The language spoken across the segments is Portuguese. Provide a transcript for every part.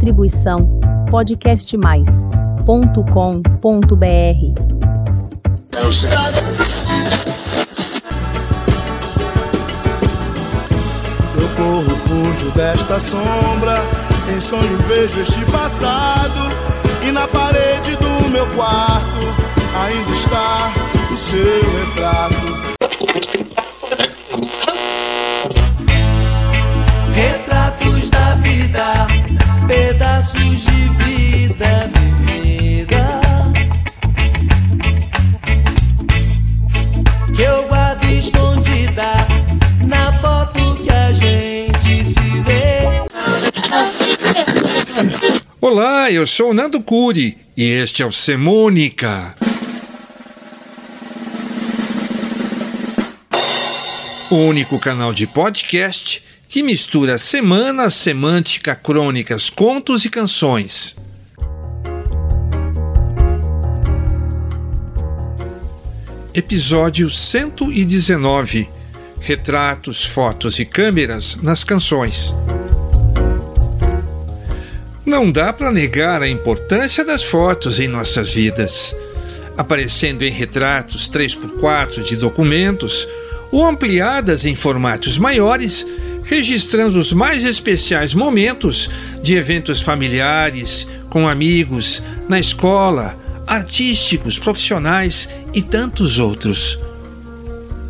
Distribuição podcastmais.com.br. Eu corro, fujo desta sombra. Em sonho vejo este passado. E na parede do meu quarto ainda está Eu sou o Nando Curi e este é o Semônica. O único canal de podcast que mistura semana, semântica, crônicas, contos e canções. Episódio 119 Retratos, fotos e câmeras nas canções. Não dá para negar a importância das fotos em nossas vidas. Aparecendo em retratos 3x4 de documentos ou ampliadas em formatos maiores, registrando os mais especiais momentos de eventos familiares, com amigos, na escola, artísticos, profissionais e tantos outros.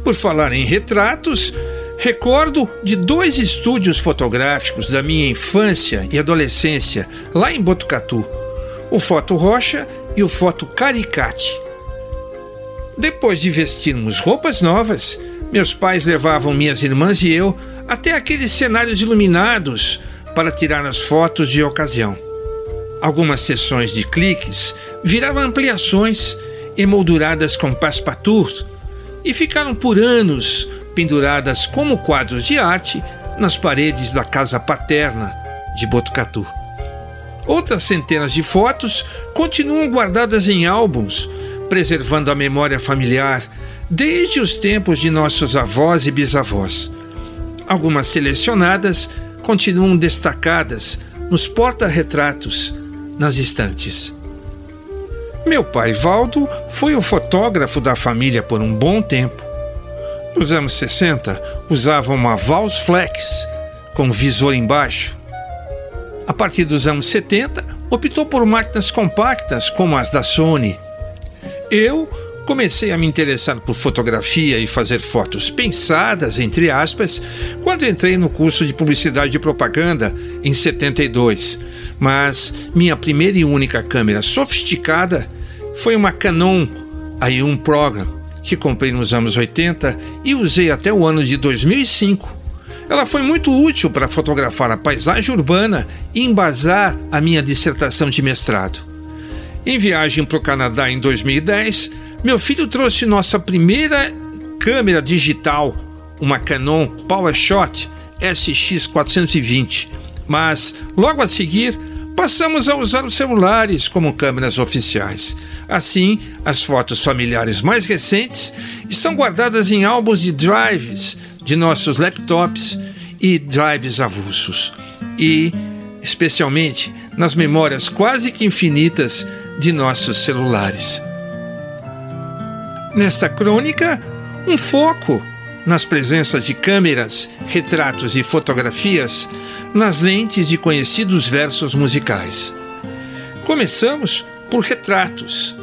Por falar em retratos, recordo de dois estúdios fotográficos da minha infância e adolescência lá em Botucatu: o Foto Rocha e o Foto Caricate. Depois de vestirmos roupas novas, meus pais levavam minhas irmãs e eu até aqueles cenários iluminados para tirar as fotos de ocasião. Algumas sessões de cliques viraram ampliações emolduradas com passepartout e ficaram por anos penduradas como quadros de arte nas paredes da casa paterna de Botucatu. Outras centenas de fotos continuam guardadas em álbuns, preservando a memória familiar desde os tempos de nossos avós e bisavós. Algumas selecionadas continuam destacadas nos porta-retratos nas estantes. Meu pai Valdo foi o fotógrafo da família por um bom tempo. Nos anos 60, usava uma Vals Flex com visor embaixo. A partir dos anos 70, optou por máquinas compactas como as da Sony. Eu comecei a me interessar por fotografia e fazer fotos pensadas, entre aspas, quando entrei no curso de publicidade e propaganda em 72. Mas minha primeira e única câmera sofisticada foi uma Canon A1 Program que comprei nos anos 80 e usei até o ano de 2005. Ela foi muito útil para fotografar a paisagem urbana e embasar a minha dissertação de mestrado. Em viagem para o Canadá em 2010, meu filho trouxe nossa primeira câmera digital, uma Canon PowerShot SX420, mas logo a seguir passamos a usar os celulares como câmeras oficiais. Assim, as fotos familiares mais recentes estão guardadas em álbuns de drives de nossos laptops e drives avulsos, e, especialmente, nas memórias quase que infinitas de nossos celulares. Nesta crônica, um foco nas presenças de câmeras, retratos e fotografias nas lentes de conhecidos versos musicais. Começamos por retratos.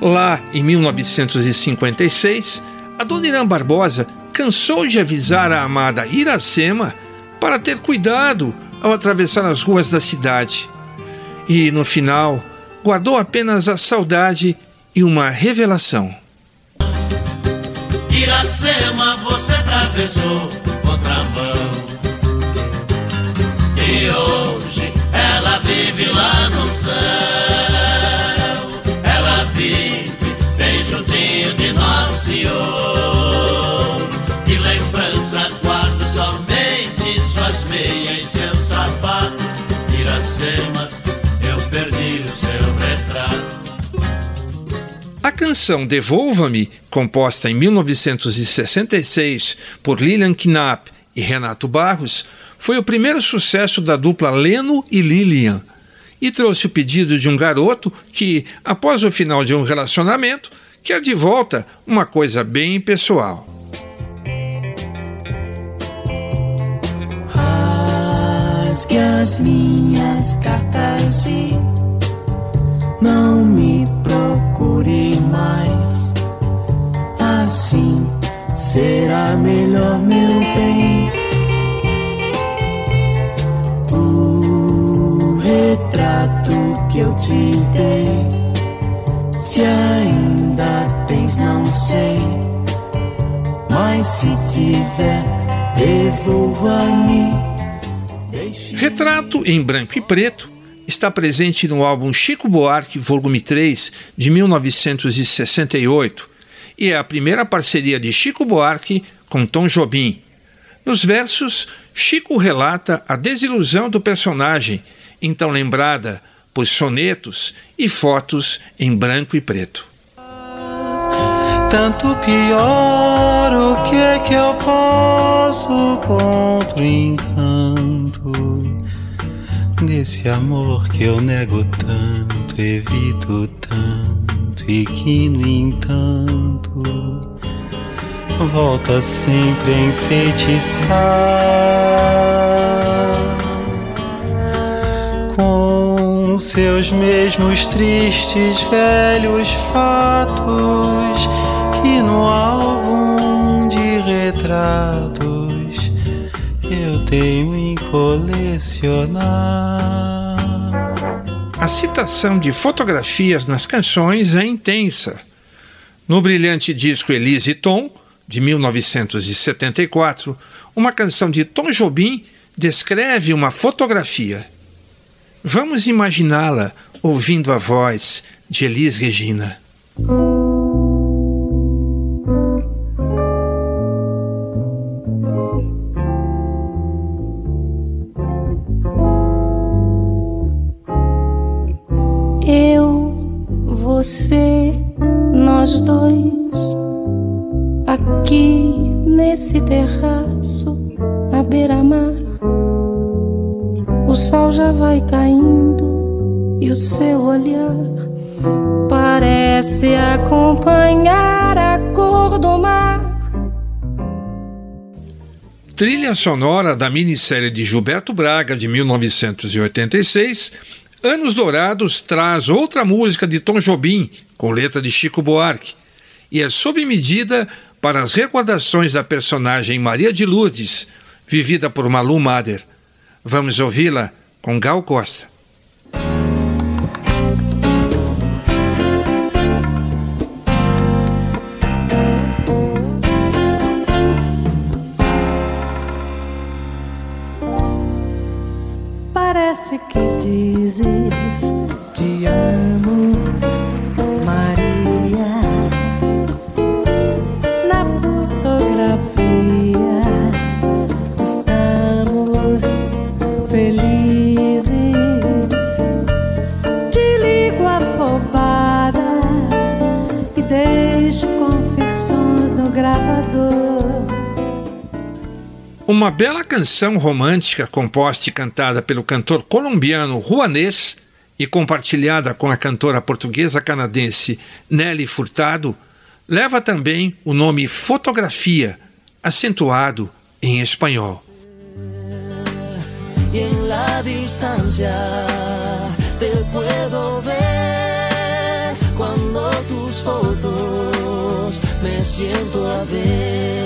Lá em 1956, a dona Irã Barbosa cansou de avisar a amada Iracema para ter cuidado ao atravessar as ruas da cidade. E, no final, guardou apenas a saudade e uma revelação. Iracema, você atravessou contramão. E hoje ela vive lá no céu. Canção Devolva-me, composta em 1966 por Lilian Knapp e Renato Barros, foi o primeiro sucesso da dupla Leno e Lilian e trouxe o pedido de um garoto que, após o final de um relacionamento, quer de volta uma coisa bem pessoal. Rasgue as minhas cartas e não me mais. Assim será melhor, meu bem. O retrato que eu te dei, se ainda tens, não sei. Mas se tiver, devolva-me. Retrato em branco e preto está presente no álbum Chico Buarque, volume 3, de 1968 e é a primeira parceria de Chico Buarque com Tom Jobim. Nos versos, Chico relata a desilusão do personagem, então lembrada por sonetos e fotos em branco e preto. Tanto pior, o que é que eu posso contra o encanto desse amor que eu nego tanto, evito tanto e que, no entanto, volta sempre a enfeitiçar com seus mesmos tristes velhos fatos que no álbum de retratos eu tenho colecionar. A citação de fotografias nas canções é intensa. No brilhante disco Elise Tom, de 1974, uma canção de Tom Jobim descreve uma fotografia. Vamos imaginá-la ouvindo a voz de Elis Regina. Sol já vai caindo e o seu olhar parece acompanhar a cor do mar. Trilha sonora da minissérie de Gilberto Braga de 1986 Anos Dourados traz outra música de Tom Jobim, com letra de Chico Buarque, e é sob medida para as recordações da personagem Maria de Lourdes, vivida por Malu Mader. Vamos ouvi-la com Gal Costa. Parece que dizes te amo, Uma bela canção romântica composta e cantada pelo cantor colombiano Juanês e compartilhada com a cantora portuguesa canadense Nelly Furtado, leva também o nome Fotografia, acentuado em espanhol. Siento a ver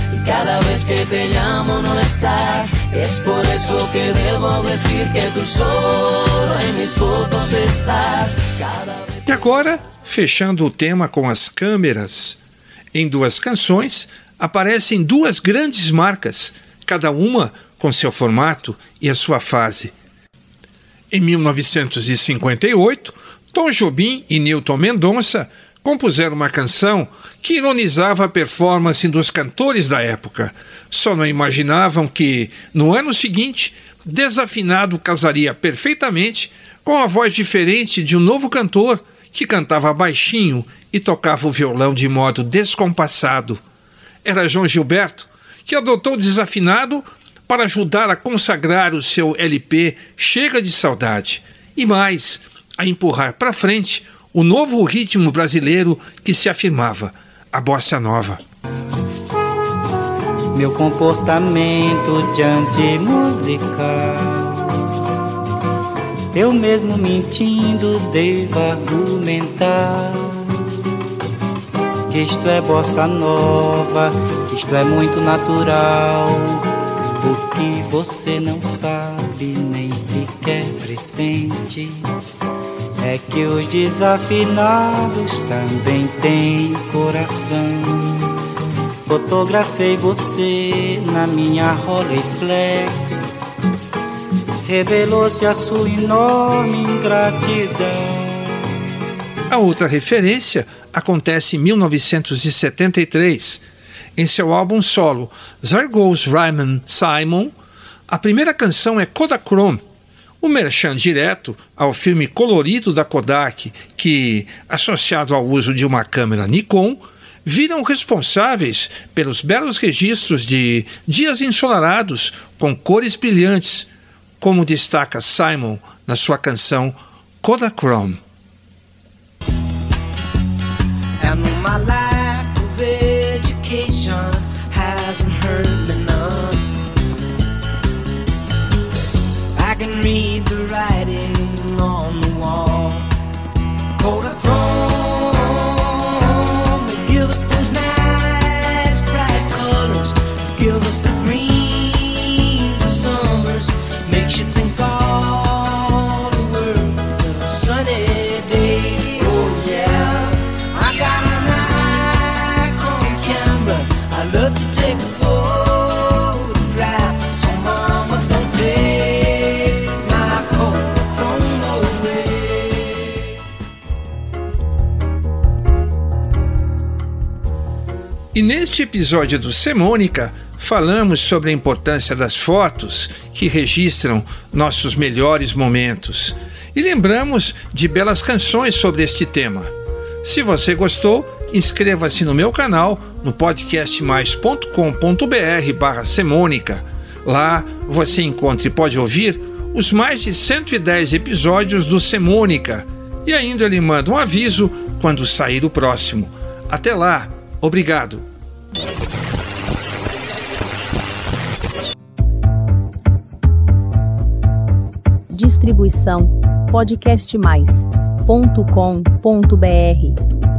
cada vez que te llamo no estás. Es por eso que debo decir que solo mis fotos estás. E agora, fechando o tema com as câmeras, em duas canções aparecem duas grandes marcas, cada uma com seu formato e a sua fase. Em 1958, Tom Jobim e Newton Mendonça compuseram uma canção que ironizava a performance dos cantores da época. Só não imaginavam que, no ano seguinte, Desafinado casaria perfeitamente com a voz diferente de um novo cantor que cantava baixinho e tocava o violão de modo descompassado. Era João Gilberto, que adotou Desafinado para ajudar a consagrar o seu LP Chega de Saudade e mais, a empurrar para frente o novo ritmo brasileiro que se afirmava, a bossa nova. Meu comportamento diante musical, eu mesmo mentindo devo argumentar que isto é bossa nova, que isto é muito natural. O que você não sabe nem sequer pressente é que os desafinados também têm coração. Fotografei você na minha Rolleiflex. Revelou-se a sua enorme ingratidão. A outra referência acontece em 1973. Em seu álbum solo, There Goes Ryman Simon, a primeira canção é Kodachrome, o merchan direto ao filme colorido da Kodak, que, associado ao uso de uma câmera Nikon, viram responsáveis pelos belos registros de dias ensolarados com cores brilhantes, como destaca Simon na sua canção Kodachrome. read E neste episódio do Semônica, falamos sobre a importância das fotos que registram nossos melhores momentos. E lembramos de belas canções sobre este tema. Se você gostou, inscreva-se no meu canal no podcastmais.com.br barra Semônica. Lá você encontra e pode ouvir os mais de 110 episódios do Semônica. E ainda lhe manda um aviso quando sair o próximo. Até lá! Obrigado. Distribuição podcastmais.com.br